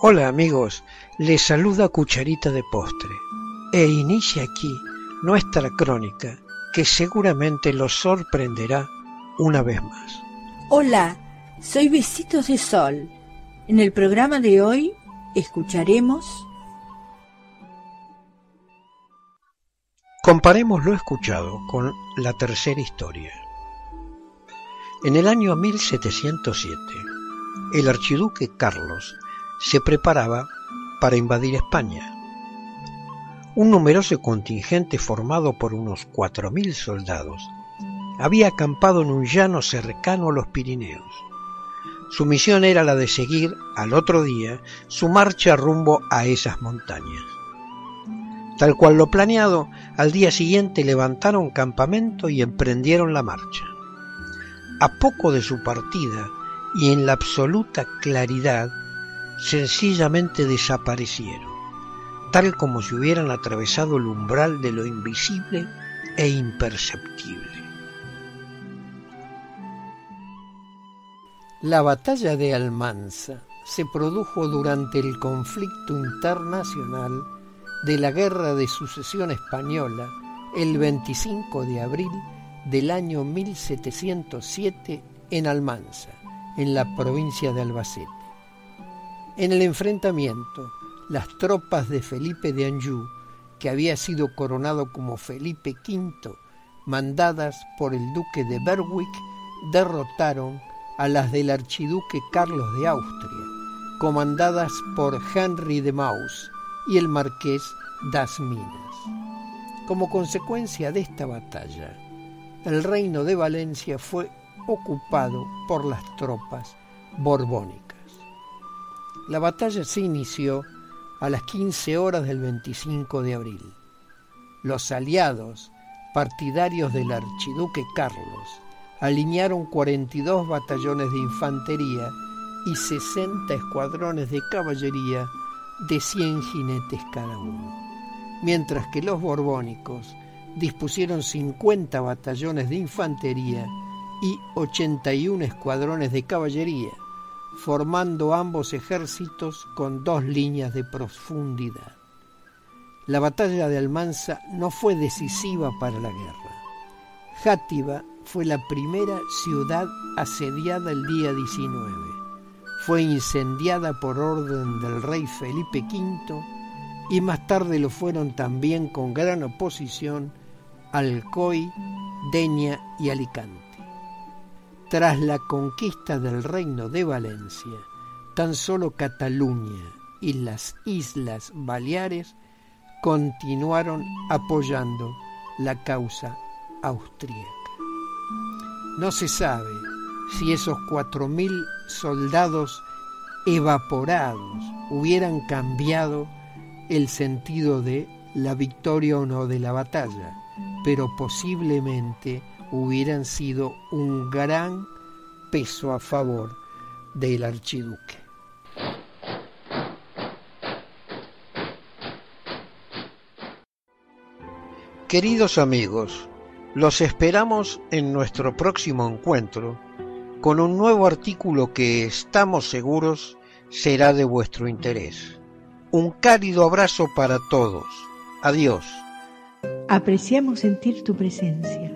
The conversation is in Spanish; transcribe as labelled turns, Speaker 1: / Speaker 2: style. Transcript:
Speaker 1: Hola amigos, les saluda Cucharita de Postre e inicia aquí nuestra crónica que seguramente los sorprenderá una vez más.
Speaker 2: Hola, soy Besitos de Sol. En el programa de hoy escucharemos...
Speaker 1: Comparemos lo escuchado con la tercera historia. En el año 1707, el archiduque Carlos se preparaba para invadir España. Un numeroso contingente formado por unos cuatro mil soldados había acampado en un llano cercano a los Pirineos. Su misión era la de seguir al otro día su marcha rumbo a esas montañas. Tal cual lo planeado, al día siguiente levantaron campamento y emprendieron la marcha. A poco de su partida y en la absoluta claridad sencillamente desaparecieron, tal como si hubieran atravesado el umbral de lo invisible e imperceptible.
Speaker 3: La batalla de Almanza se produjo durante el conflicto internacional de la Guerra de Sucesión Española el 25 de abril del año 1707 en Almanza, en la provincia de Albacete. En el enfrentamiento, las tropas de Felipe de Anjou, que había sido coronado como Felipe V, mandadas por el duque de Berwick, derrotaron a las del archiduque Carlos de Austria, comandadas por Henry de Maus y el marqués das Minas. Como consecuencia de esta batalla, el reino de Valencia fue ocupado por las tropas borbónicas. La batalla se inició a las 15 horas del 25 de abril. Los aliados, partidarios del archiduque Carlos, alinearon 42 batallones de infantería y 60 escuadrones de caballería de 100 jinetes cada uno, mientras que los borbónicos dispusieron 50 batallones de infantería y 81 escuadrones de caballería, formando ambos ejércitos con dos líneas de profundidad. La batalla de Almanza no fue decisiva para la guerra. Játiva fue la primera ciudad asediada el día 19. Fue incendiada por orden del rey Felipe V y más tarde lo fueron también con gran oposición Alcoy, Deña y Alicante. Tras la conquista del reino de Valencia, tan solo Cataluña y las Islas Baleares continuaron apoyando la causa austríaca. No se sabe si esos cuatro mil soldados evaporados hubieran cambiado el sentido de la victoria o no de la batalla, pero posiblemente hubieran sido un gran peso a favor del archiduque.
Speaker 1: Queridos amigos, los esperamos en nuestro próximo encuentro con un nuevo artículo que estamos seguros será de vuestro interés. Un cálido abrazo para todos. Adiós.
Speaker 2: Apreciamos sentir tu presencia